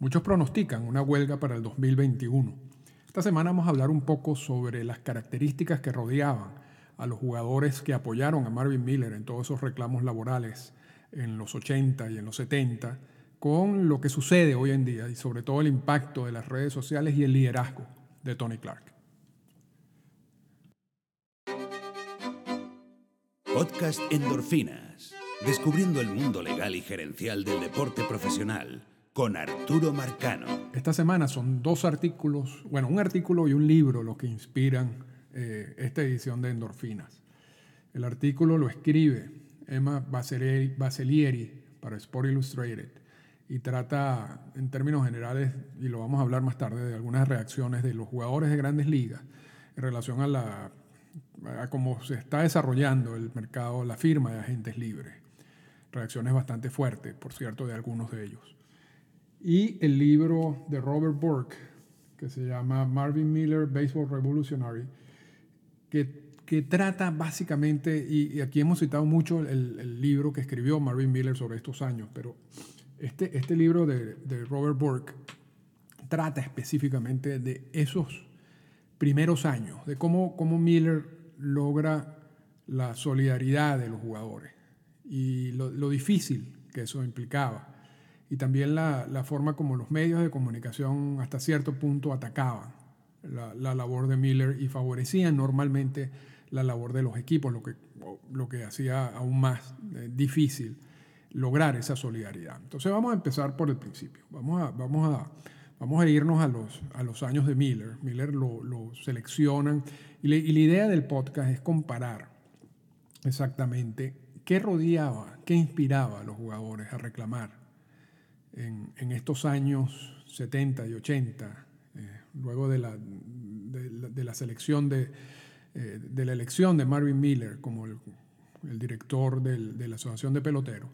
Muchos pronostican una huelga para el 2021. Esta semana vamos a hablar un poco sobre las características que rodeaban a los jugadores que apoyaron a Marvin Miller en todos esos reclamos laborales en los 80 y en los 70, con lo que sucede hoy en día y sobre todo el impacto de las redes sociales y el liderazgo de Tony Clark. Podcast Endorfinas. Descubriendo el mundo legal y gerencial del deporte profesional con Arturo Marcano. Esta semana son dos artículos, bueno, un artículo y un libro los que inspiran eh, esta edición de Endorfinas. El artículo lo escribe Emma Baselieri para Sport Illustrated y trata en términos generales, y lo vamos a hablar más tarde, de algunas reacciones de los jugadores de grandes ligas en relación a, la, a cómo se está desarrollando el mercado, la firma de agentes libres. Reacciones bastante fuertes, por cierto, de algunos de ellos y el libro de Robert Burke, que se llama Marvin Miller, Baseball Revolutionary, que, que trata básicamente, y, aquí hemos citado mucho el, libro que escribió Marvin Miller sobre estos años, pero este, este libro de, de Robert Burke trata específicamente de esos primeros años, de cómo, cómo Miller logra la solidaridad de los jugadores y lo, lo difícil que eso implicaba y también la, forma como los medios de comunicación hasta cierto punto atacaban la, la, labor de Miller y favorecían normalmente la labor de los equipos, lo que, lo que hacía aún más eh, difícil lograr esa solidaridad. Entonces vamos a empezar por el principio, vamos a, vamos a, vamos a irnos a los, a los años de Miller. Miller lo, lo seleccionan y, y la idea del podcast es comparar exactamente qué rodeaba, qué inspiraba a los jugadores a reclamar en, estos años 70 y 80, eh, luego de la, de, la selección de, eh, de, la elección de Marvin Miller como el, director de la Asociación de Peloteros,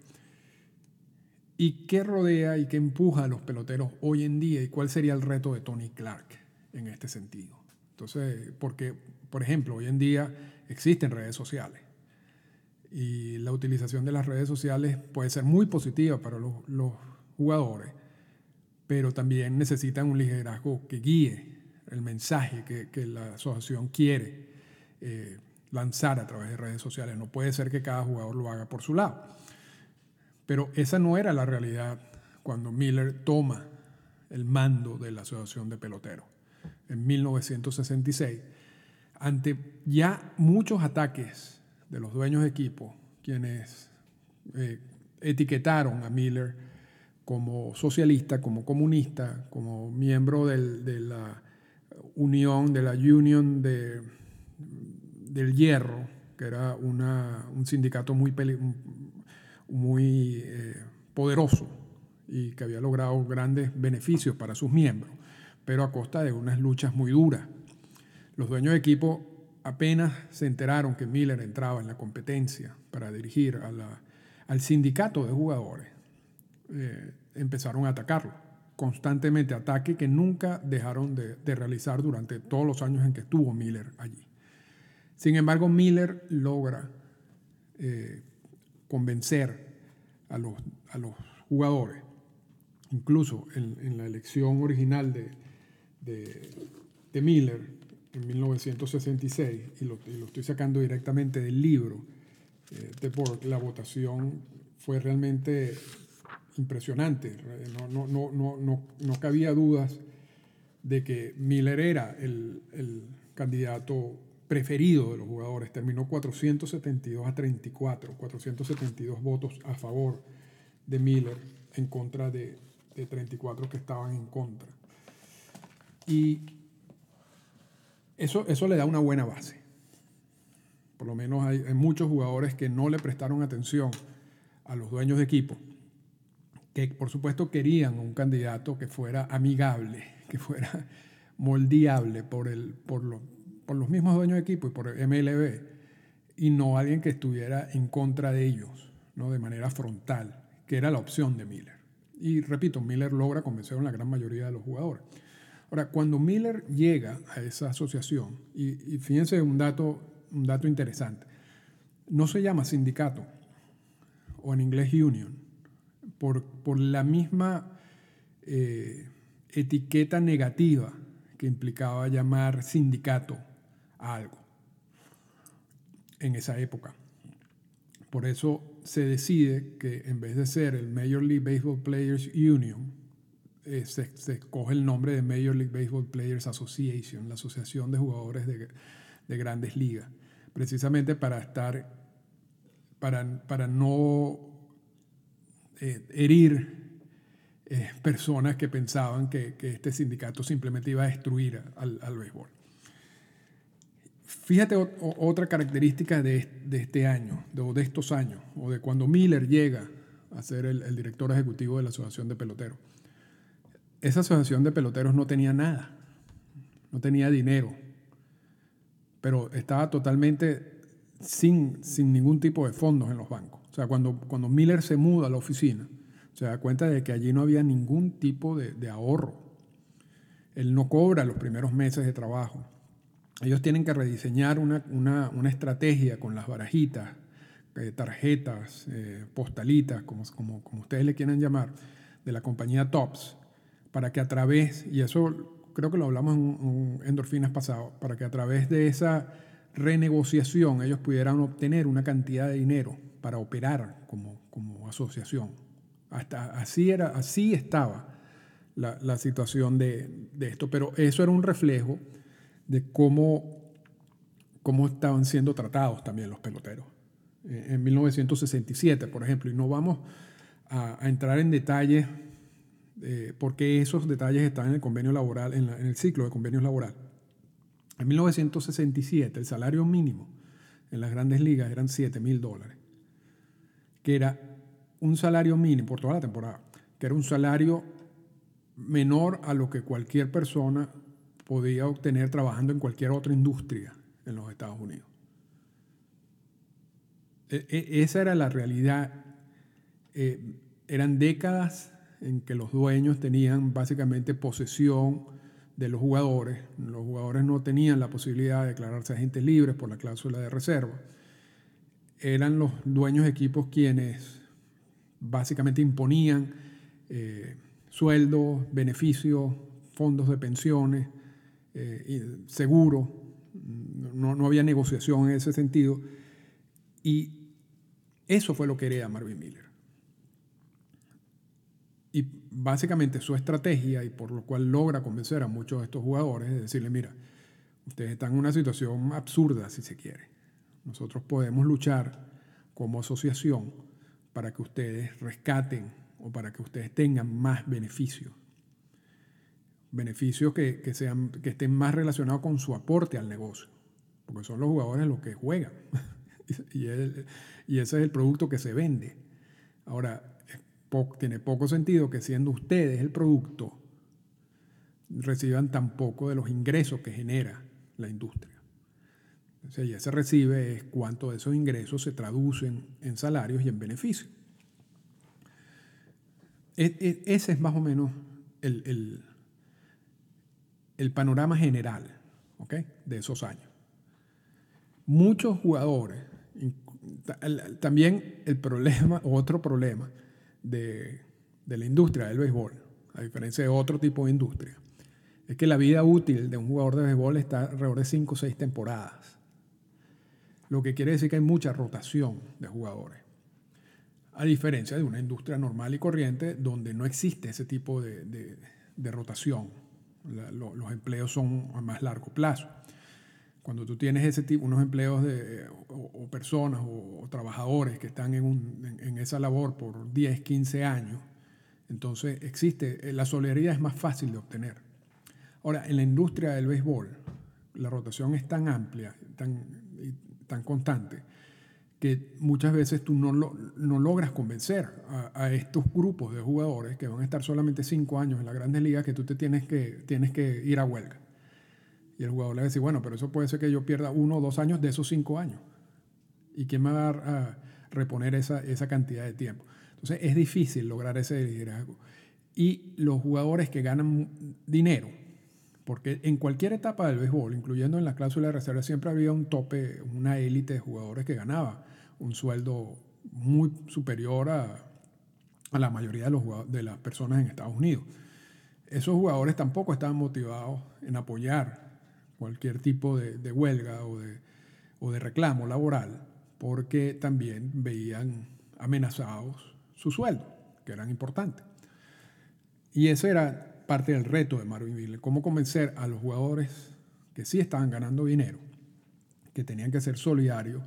y qué rodea y qué empuja a los peloteros hoy en día y cuál sería el reto de Tony Clark en este sentido. Entonces, porque, por ejemplo, hoy en día existen redes sociales y la utilización de las redes sociales puede ser muy positiva para los, los jugadores, pero también necesitan un liderazgo que guíe el mensaje que, la asociación quiere eh, lanzar a través de redes sociales. No puede ser que cada jugador lo haga por su lado. Pero esa no era la realidad cuando Miller toma el mando de la Asociación de Peloteros en 1966, ante ya muchos ataques de los dueños de equipo, quienes eh, etiquetaron a Miller como socialista, como comunista, como miembro de la Unión, de la Union de, del Hierro, que era un sindicato muy, eh, poderoso y que había logrado grandes beneficios para sus miembros, pero a costa de unas luchas muy duras. Los dueños de equipo apenas se enteraron que Miller entraba en la competencia para dirigir al sindicato de jugadores eh, empezaron a atacarlo. Constantemente ataque que nunca dejaron de, realizar durante todos los años en que estuvo Miller allí. Sin embargo, Miller logra eh, convencer a los, a los, jugadores, incluso en, la elección original de, de, Miller en 1966, y lo, estoy sacando directamente del libro eh, de Borg, la votación fue realmente impresionante. No, no, no, no, cabía dudas de que Miller era el, el, candidato preferido de los jugadores. Terminó 472 a 34, 472 votos a favor de Miller en contra de, de 34 que estaban en contra. Y eso, eso le da una buena base. Por lo menos hay muchos jugadores que no le prestaron atención a los dueños de equipo que por supuesto querían un candidato que fuera amigable, que fuera moldeable por, el, por, por los mismos dueños de equipo y por MLB, y no alguien que estuviera en contra de ellos, ¿no? de manera frontal, que era la opción de Miller. Y repito, Miller logra convencer a la gran mayoría de los jugadores. Ahora, cuando Miller llega a esa asociación, y, y fíjense un dato, un dato interesante, no se llama sindicato, o en inglés union, por, la misma eh, etiqueta negativa que implicaba llamar sindicato a algo en esa época. Por eso se decide que en vez de ser el Major League Baseball Players Union, eh, se, escoge el nombre de Major League Baseball Players Association, la asociación de jugadores de, grandes ligas, precisamente para estar, para, para no eh, herir eh, personas que pensaban que, este sindicato simplemente iba a destruir al, béisbol. Fíjate otra característica de, este año, de, de, estos años, o de cuando Miller llega a ser el, director ejecutivo de la Asociación de Peloteros. Esa asociación de peloteros no tenía nada, no tenía dinero, pero estaba totalmente sin, sin ningún tipo de fondos en los bancos. O sea, cuando, cuando Miller se muda a la oficina, se da cuenta de que allí no había ningún tipo de, de ahorro. Él no cobra los primeros meses de trabajo ellos tienen que rediseñar una, estrategia con las barajitas, eh, tarjetas, eh, postalitas, como, como, como, ustedes le quieran llamar, de la compañía TOPS, para que a través, y eso creo que lo hablamos en, Endorfinas pasado, para que a través de esa renegociación ellos pudieran obtener una cantidad de dinero para operar como, como asociación. Hasta así, era, así estaba la, situación de, de esto, pero eso era un reflejo de cómo, cómo estaban siendo tratados también los peloteros. En 1967, por ejemplo, y no vamos a, entrar en detalles eh, porque esos detalles están en el convenio laboral, en, el ciclo de convenios laboral. En 1967 el salario mínimo en las grandes ligas eran 7 mil dólares, que era un salario mínimo por toda la temporada, que era un salario menor a lo que cualquier persona podía obtener trabajando en cualquier otra industria en los Estados Unidos. E, e, esa era la realidad. Eh, eran décadas en que los dueños tenían básicamente posesión de los jugadores. Los jugadores no tenían la posibilidad de declararse agentes libres por la cláusula de reserva. Eran los dueños de equipos quienes básicamente imponían eh, sueldos, beneficios, fondos de pensiones, eh, seguro, no, no, había negociación en ese sentido. Y eso fue lo que hereda Marvin Miller. Y básicamente su estrategia, y por lo cual logra convencer a muchos de estos jugadores, es decirle, mira, ustedes están en una situación absurda, si se quiere. Nosotros podemos luchar como asociación para que ustedes rescaten o para que ustedes tengan más beneficios beneficios que, sean, que estén más relacionados con su aporte al negocio, porque son los jugadores los que juegan y, y, ese es el producto que se vende. Ahora, tiene poco sentido que siendo ustedes el producto, reciban tan poco de los ingresos que genera la industria. O sea, ya se recibe es cuánto de esos ingresos se traducen en salarios y en beneficios. E, e, ese es más o menos el el panorama general de esos años. Muchos jugadores, también el problema, otro problema de, la industria del béisbol, a diferencia de otro tipo de industria, es que la vida útil de un jugador de béisbol está alrededor de 5 o 6 temporadas. Lo que quiere decir que hay mucha rotación de jugadores. A diferencia de una industria normal y corriente donde no existe ese tipo de rotación los empleos son a más largo plazo. Cuando tú tienes ese tipo, unos empleos de, o, personas o, trabajadores que están en, en, esa labor por 10, 15 años, entonces existe, eh, la solidaridad es más fácil de obtener. Ahora, en la industria del béisbol, la rotación es tan amplia, tan, tan constante, que muchas veces tú no, no logras convencer a, estos grupos de jugadores que van a estar solamente cinco años en las grandes ligas que tú te tienes que, tienes que ir a huelga. Y el jugador le a decir, bueno, pero eso puede ser que yo pierda uno o dos años de esos cinco años. ¿Y quién me va a dar a reponer esa, esa cantidad de tiempo? Entonces es difícil lograr ese liderazgo. Y los jugadores que ganan dinero, porque en cualquier etapa del béisbol, incluyendo en la cláusula de reserva, siempre había un tope, una élite de jugadores que ganaba un sueldo muy superior a, la mayoría de, los, de las personas en Estados Unidos. esos jugadores tampoco estaban motivados en apoyar cualquier tipo de, huelga o de, o de reclamo laboral, porque también veían amenazados su sueldo, que eran importantes. Y ese era parte del reto de Marvin Miller, cómo convencer a los jugadores que sí estaban ganando dinero, que tenían que ser solidarios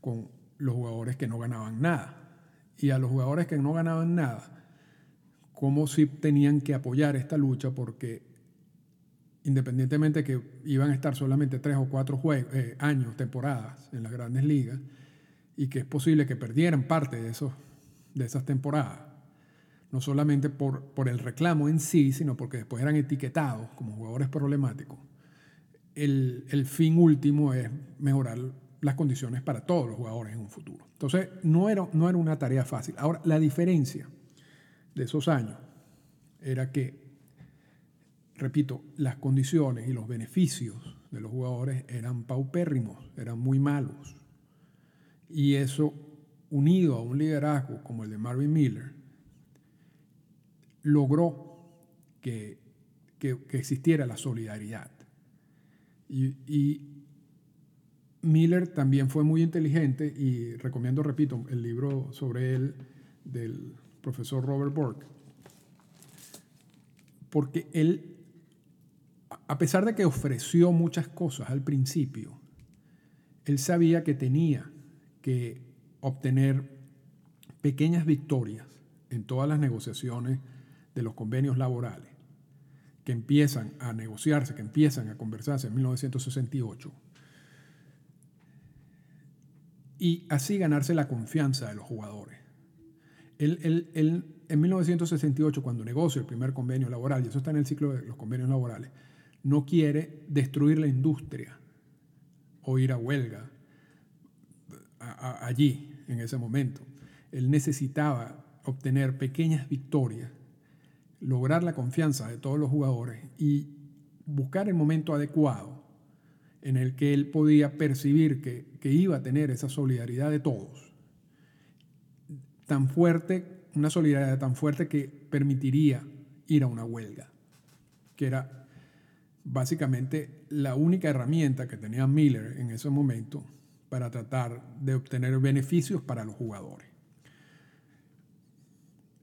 con los jugadores que no ganaban nada. Y a los jugadores que no ganaban nada, cómo sí tenían que apoyar esta lucha porque independientemente que iban a estar solamente tres o cuatro eh, años, temporadas en las grandes ligas, y que es posible que perdieran parte de, esos, de esas temporadas, no solamente por, por el reclamo en sí, sino porque después eran etiquetados como jugadores problemáticos. El, el fin último es mejorar las condiciones para todos los jugadores en un futuro. Entonces, no era, no era una tarea fácil. Ahora, la diferencia de esos años era que, repito, las condiciones y los beneficios de los jugadores eran paupérrimos, eran muy malos. Y eso, unido a un liderazgo como el de Marvin Miller, logró que, existiera la solidaridad. Y, Miller también fue muy inteligente y recomiendo, repito, el libro sobre él del profesor Robert Bork, porque él, a pesar de que ofreció muchas cosas al principio, él sabía que tenía que obtener pequeñas victorias en todas las negociaciones de los convenios laborales que empiezan a negociarse, que empiezan a conversarse en 1968, y así ganarse la confianza de los jugadores. Él, en 1968, cuando negocia el primer convenio laboral, y eso está en el ciclo de los convenios laborales, no quiere destruir la industria o ir a huelga allí, en ese momento. Él necesitaba obtener pequeñas victorias lograr la confianza de todos los jugadores y buscar el momento adecuado en el que él podía percibir que, iba a tener esa solidaridad de todos, tan fuerte, una solidaridad tan fuerte que permitiría ir a una huelga, que era básicamente la única herramienta que tenía Miller en ese momento para tratar de obtener beneficios para los jugadores.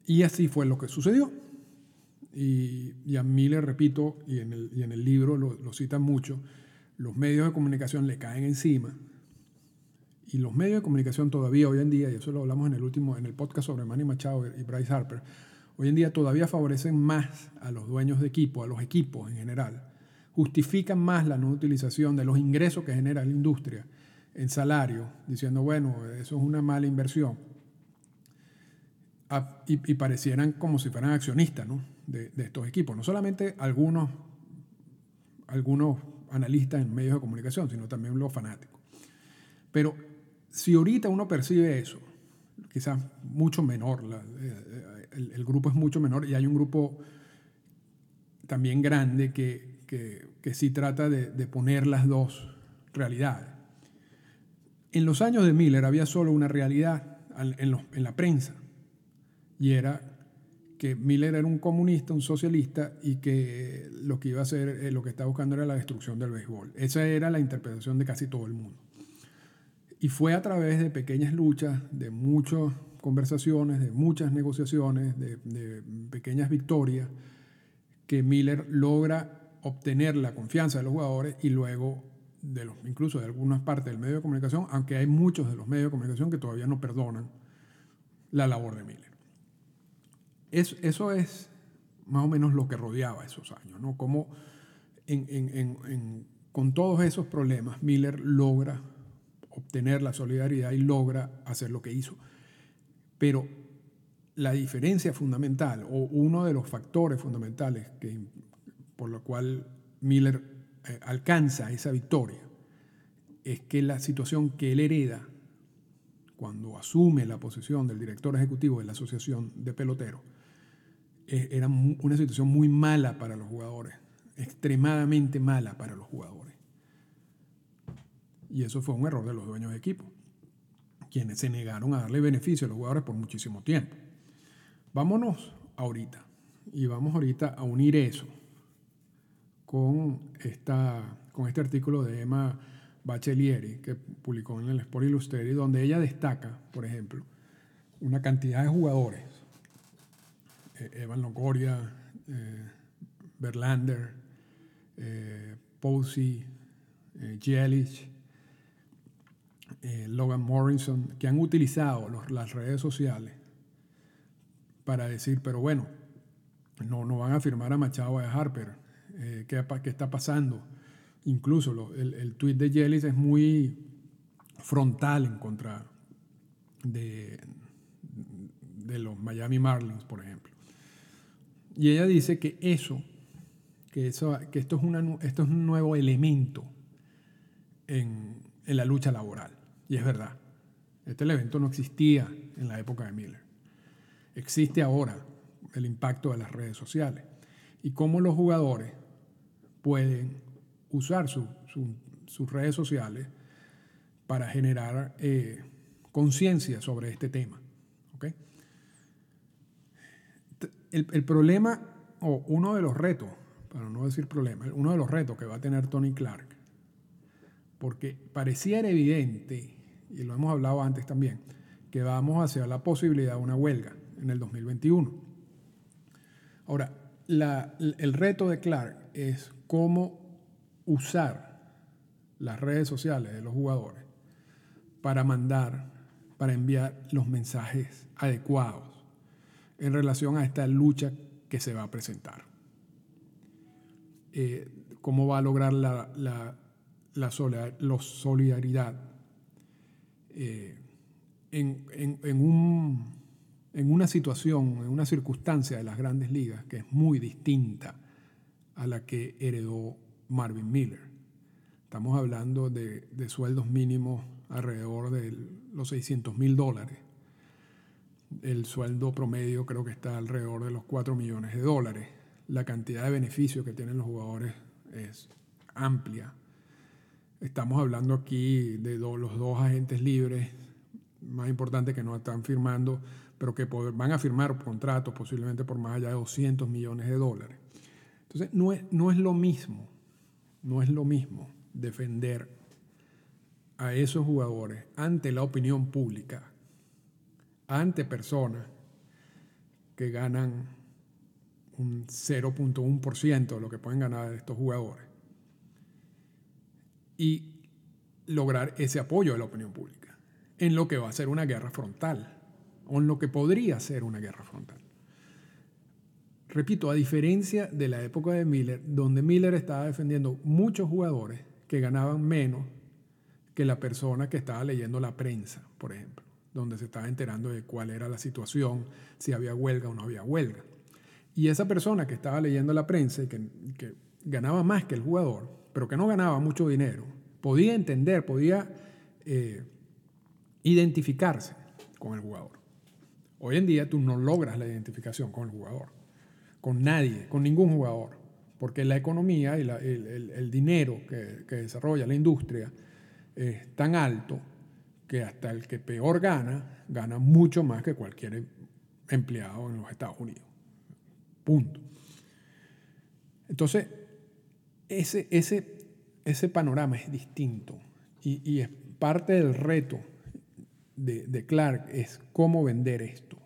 Y así fue lo que sucedió. Y, a Miller, repito, y en el, y en el libro lo, lo, citan mucho, los medios de comunicación le caen encima. Y los medios de comunicación todavía hoy en día, y eso lo hablamos en el último, en el podcast sobre Manny Machado y Bryce Harper, hoy en día todavía favorecen más a los dueños de equipo, a los equipos en general. Justifican más la no utilización de los ingresos que genera la industria en salario, diciendo, bueno, eso es una mala inversión. Y, parecieran como si fueran accionistas, de, estos equipos. No solamente algunos, algunos analistas en medios de comunicación, sino también los fanáticos. Pero si ahorita uno percibe eso, quizás mucho menor, eh, el, grupo es mucho menor y hay un grupo también grande que, que, sí trata de, poner las dos realidades. En los años de Miller había solo una realidad en, en la prensa y era que Miller era un comunista, un socialista y que lo que iba a hacer, eh, lo que estaba buscando era la destrucción del béisbol. Esa era la interpretación de casi todo el mundo. Y fue a través de pequeñas luchas, de muchas conversaciones, de muchas negociaciones, de, pequeñas victorias, que Miller logra obtener la confianza de los jugadores y luego de los, incluso de algunas partes del medio de comunicación, aunque hay muchos de los medios de comunicación que todavía no perdonan la labor de Miller eso es más o menos lo que rodeaba esos años, ¿no? Como con todos esos problemas Miller logra obtener la solidaridad y logra hacer lo que hizo. Pero la diferencia fundamental o uno de los factores fundamentales que, por lo cual Miller eh, alcanza esa victoria es que la situación que él hereda cuando asume la posición del director ejecutivo de la Asociación de Peloteros era una situación muy mala para los jugadores, extremadamente mala para los jugadores. Y eso fue un error de los dueños de equipo, quienes se negaron a darle beneficio a los jugadores por muchísimo tiempo. Vámonos ahorita. y vamos ahorita a unir eso con, esta, con este artículo de Emma Bachelieri que publicó en el Sport Illustrated, donde ella destaca, por ejemplo, una cantidad de jugadores. Eh, Evan Longoria, eh, Verlander, eh, Posey, eh, Jelic, Logan Morrison, que han utilizado las redes sociales para decir, pero bueno, no, van a firmar a Machado a Harper. ¿qué, ¿qué, está pasando? Incluso el, el tweet de Jelic es muy frontal en contra de los Miami Marlins, por ejemplo. Y ella dice que eso, que, esto, es un nuevo elemento en, en la lucha laboral. Y es verdad. Este evento no existía en la época de Miller. Existe ahora el impacto de las redes sociales y cómo los jugadores pueden usar sus redes sociales para generar eh, conciencia sobre este tema. ¿okay? El, problema, o uno de los retos, para no decir problema, uno de los retos que va a tener Tony Clark, porque pareciera evidente, y lo hemos hablado antes también, que vamos hacia la posibilidad de una huelga en el 2021. Ahora, el reto de Clark es cómo usar las redes sociales de los jugadores para mandar, para enviar los mensajes adecuados en relación a esta lucha que se va a presentar. Eh, ¿Cómo va a lograr la, la, solidaridad eh, en, en, un, en una situación, en una circunstancia de las grandes ligas que es muy distinta a la que heredó Marvin Miller? Estamos hablando de, de sueldos mínimos alrededor de los 600 mil dólares el sueldo promedio creo que está alrededor de los 4 millones de dólares. La cantidad de beneficios que tienen los jugadores es amplia. Estamos hablando aquí de los dos agentes libres más importantes que no están firmando, pero que van a firmar contratos posiblemente por más allá de 200 millones de dólares. Entonces, no es, no es lo mismo, no es lo mismo defender a esos jugadores ante la opinión pública ante personas que ganan un 0.1% de lo que pueden ganar estos jugadores y lograr ese apoyo de la opinión pública en lo que va a ser una guerra frontal o en lo que podría ser una guerra frontal. Repito, a diferencia de la época de Miller, donde Miller estaba defendiendo muchos jugadores que ganaban menos que la persona que estaba leyendo la prensa, por ejemplo donde se estaba enterando de cuál era la situación, si había huelga o no había huelga. Y esa persona que estaba leyendo la prensa y que, ganaba más que el jugador, pero que no ganaba mucho dinero, podía entender, podía eh, identificarse con el jugador. Hoy en día tú no logras la identificación con el jugador, con nadie, con ningún jugador, porque la economía y el, dinero que, que desarrolla la industria es tan alto que hasta el que peor gana, gana mucho más que cualquier empleado en los Estados Unidos. Punto. Entonces, ese, ese, ese panorama es distinto y, es parte del reto de, Clark es cómo vender esto.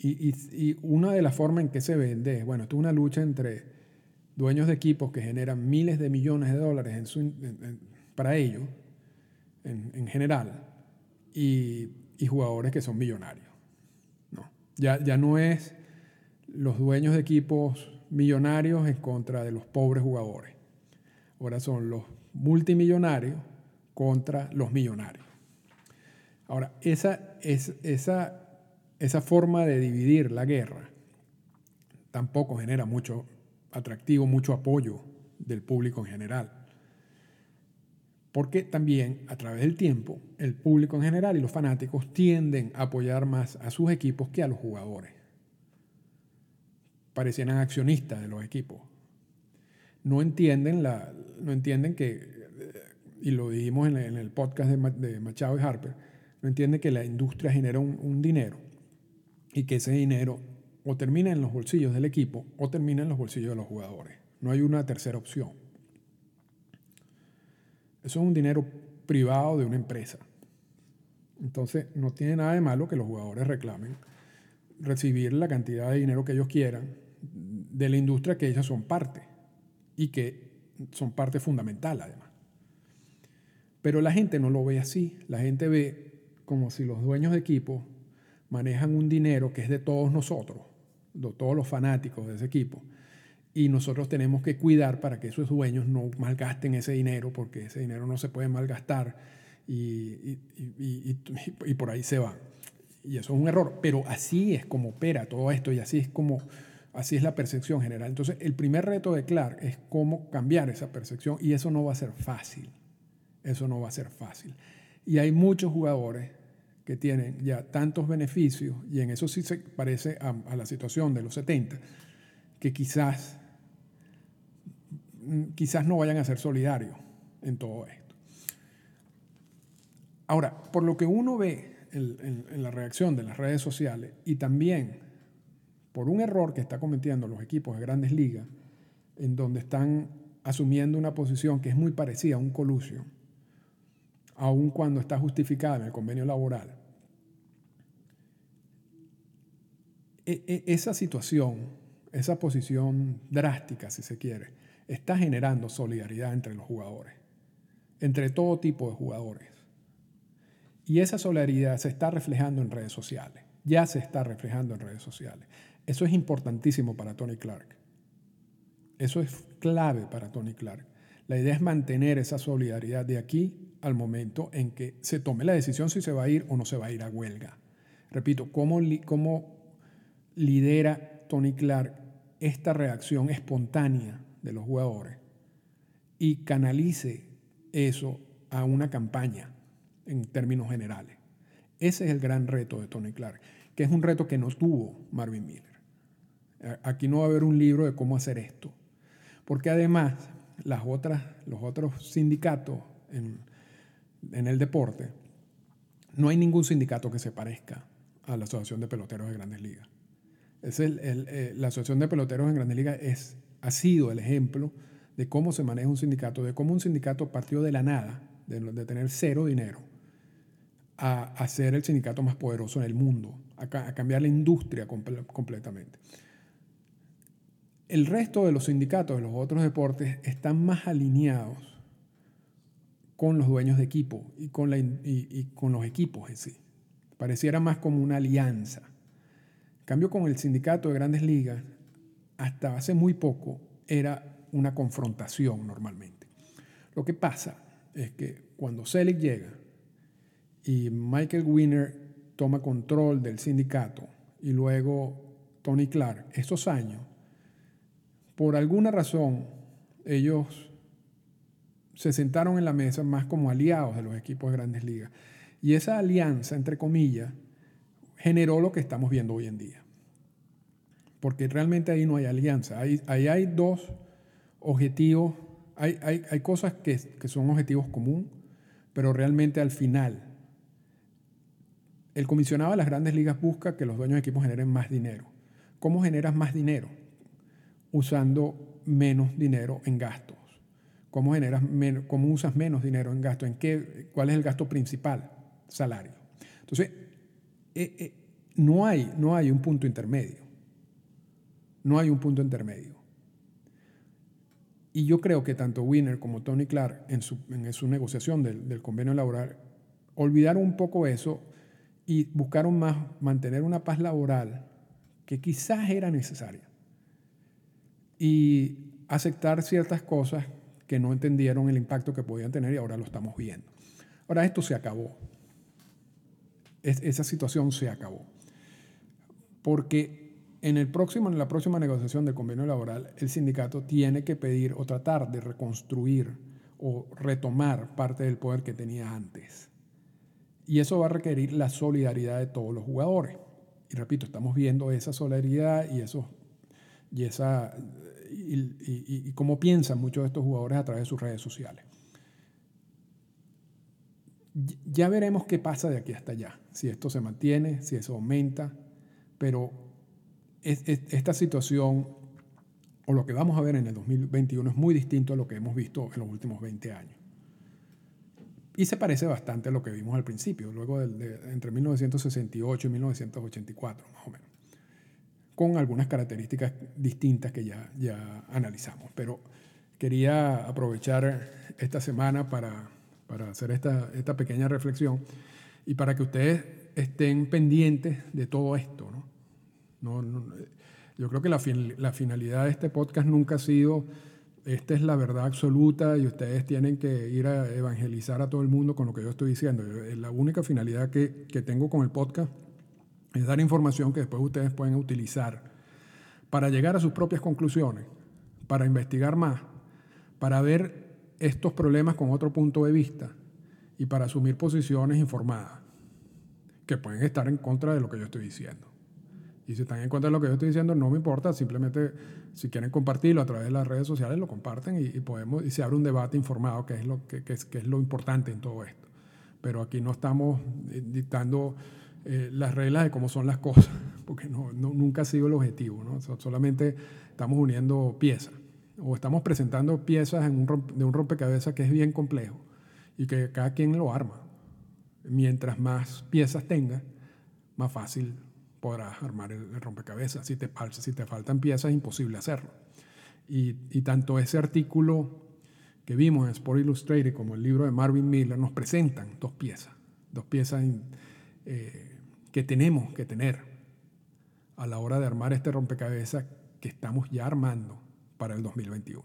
Y, una de las formas en que se vende es, bueno, esto es una lucha entre dueños de equipos que generan miles de millones de dólares para ellos en, general y, jugadores que son millonarios. No. Ya, ya no es los dueños de equipos millonarios en contra de los pobres jugadores. Ahora son los multimillonarios contra los millonarios. Ahora, esa, es, esa, esa forma de dividir la guerra tampoco genera mucho atractivo, mucho apoyo del público en general porque también a través del tiempo el público en general y los fanáticos tienden a apoyar más a sus equipos que a los jugadores. Parecieran accionistas de los equipos. No entienden, la, no entienden que, y lo dijimos en, el podcast de, Machado y Harper, no entienden que la industria genera un, un dinero y que ese dinero o termina en los bolsillos del equipo o termina en los bolsillos de los jugadores. No hay una tercera opción. Eso es un dinero privado de una empresa. Entonces, no tiene nada de malo que los jugadores reclamen recibir la cantidad de dinero que ellos quieran de la industria que ellos son parte y que son parte fundamental además. Pero la gente no lo ve así. La gente ve como si los dueños de equipo manejan un dinero que es de todos nosotros, de todos los fanáticos de ese equipo. Y nosotros tenemos que cuidar para que esos dueños no malgasten ese dinero, porque ese dinero no se puede malgastar y, y, por ahí se va. Y eso es un error, pero así es como opera todo esto y así es como así es la percepción general. Entonces, el primer reto de Clark es cómo cambiar esa percepción y eso no va a ser fácil. Eso no va a ser fácil. Y hay muchos jugadores que tienen ya tantos beneficios, y en eso sí se parece a, a la situación de los 70, que quizás, quizás no vayan a ser solidarios en todo esto. Ahora, por lo que uno ve en, la reacción de las redes sociales y también por un error que está cometiendo los equipos de grandes ligas, en donde están asumiendo una posición que es muy parecida a un colusio, aun cuando está justificada en el convenio laboral, e, e, esa situación, esa posición drástica, si se quiere, está generando solidaridad entre los jugadores, entre todo tipo de jugadores. Y esa solidaridad se está reflejando en redes sociales, ya se está reflejando en redes sociales. Eso es importantísimo para Tony Clark. Eso es clave para Tony Clark. La idea es mantener esa solidaridad de aquí al momento en que se tome la decisión si se va a ir o no se va a ir a huelga. Repito, ¿cómo, lidera Tony Clark esta reacción espontánea de los jugadores y canalice eso a una campaña? en términos generales. Ese es el gran reto de Tony Clark, que es un reto que no tuvo Marvin Miller. Aquí no va a haber un libro de cómo hacer esto, porque además las otras, los otros sindicatos en, el deporte, no hay ningún sindicato que se parezca a la Asociación de Peloteros de Grandes Ligas. Es el, eh, la Asociación de Peloteros en Grandes Ligas es, ha sido el ejemplo de cómo se maneja un sindicato, de cómo un sindicato partió de la nada, de tener cero dinero, a, hacer el sindicato más poderoso en el mundo, a, cambiar la industria completamente. El resto de los sindicatos de los otros deportes están más alineados con los dueños de equipo y con, y, con los equipos en sí. Pareciera más como una alianza. En cambio, con el sindicato de grandes ligas, hasta hace muy poco era una confrontación normalmente. Lo que pasa es que cuando Selig llega y Michael Winner toma control del sindicato y luego Tony Clark, estos años, por alguna razón, ellos se sentaron en la mesa más como aliados de los equipos de grandes ligas. Y esa alianza, entre comillas, generó lo que estamos viendo hoy en día. Porque realmente ahí no hay alianza. Ahí, hay dos objetivos, hay, hay, hay cosas que, que son objetivos comunes, pero realmente al final el comisionado de las grandes ligas busca que los dueños de equipos generen más dinero. ¿Cómo generas más dinero? Usando menos dinero en gastos. ¿Cómo, generas cómo usas menos dinero en gastos? ¿En ¿Cuál es el gasto principal? Salario. Entonces, eh, eh, no, hay, no hay un punto intermedio. No hay un punto intermedio. Y yo creo que tanto Winner como Tony Clark en su, en su negociación del, del convenio laboral olvidaron un poco eso y buscaron más mantener una paz laboral que quizás era necesaria y aceptar ciertas cosas que no entendieron el impacto que podían tener y ahora lo estamos viendo. Ahora esto se acabó. esa situación se acabó. Porque en, el próximo, en la próxima negociación del convenio laboral, el sindicato tiene que pedir o tratar de reconstruir o retomar parte del poder que tenía antes. Y eso va a requerir la solidaridad de todos los jugadores. Y repito, estamos viendo esa solidaridad y, eso, y, esa, y, cómo piensan muchos de estos jugadores a través de sus redes sociales. Ya veremos qué pasa de aquí hasta allá, si esto se mantiene, si eso aumenta, pero esta situación o lo que vamos a ver en el 2021 es muy distinto a lo que hemos visto en los últimos 20 años. Y se parece bastante a lo que vimos al principio, luego de, entre 1968 y 1984, más o menos, con algunas características distintas que ya, ya analizamos. Pero quería aprovechar esta semana para, para hacer esta, esta pequeña reflexión y para que ustedes estén pendientes de todo esto. ¿no? No, no yo creo que la, la finalidad de este podcast nunca ha sido, esta es la verdad absoluta y ustedes tienen que ir a evangelizar a todo el mundo con lo que yo estoy diciendo. La única finalidad que, que tengo con el podcast es dar información que después ustedes pueden utilizar para llegar a sus propias conclusiones, para investigar más, para ver estos problemas con otro punto de vista y para asumir posiciones informadas que pueden estar en contra de lo que yo estoy diciendo. Y si están en contra de lo que yo estoy diciendo, no me importa, simplemente si quieren compartirlo a través de las redes sociales, lo comparten y, podemos, y se abre un debate informado, que es, lo, que, que, es, que es lo importante en todo esto. Pero aquí no estamos eh, dictando eh, las reglas de cómo son las cosas, porque no, nunca ha sido el objetivo, ¿no? solamente estamos uniendo piezas o estamos presentando piezas en un de un rompecabezas que es bien complejo y que cada quien lo arma. Mientras más piezas tenga, más fácil podrás armar el, rompecabezas. Si te, si te faltan piezas, es imposible hacerlo. Y, tanto ese artículo que vimos en Sport Illustrated como el libro de Marvin Miller nos presentan dos piezas, dos piezas eh, que tenemos que tener a la hora de armar este rompecabezas que estamos ya armando para el 2021.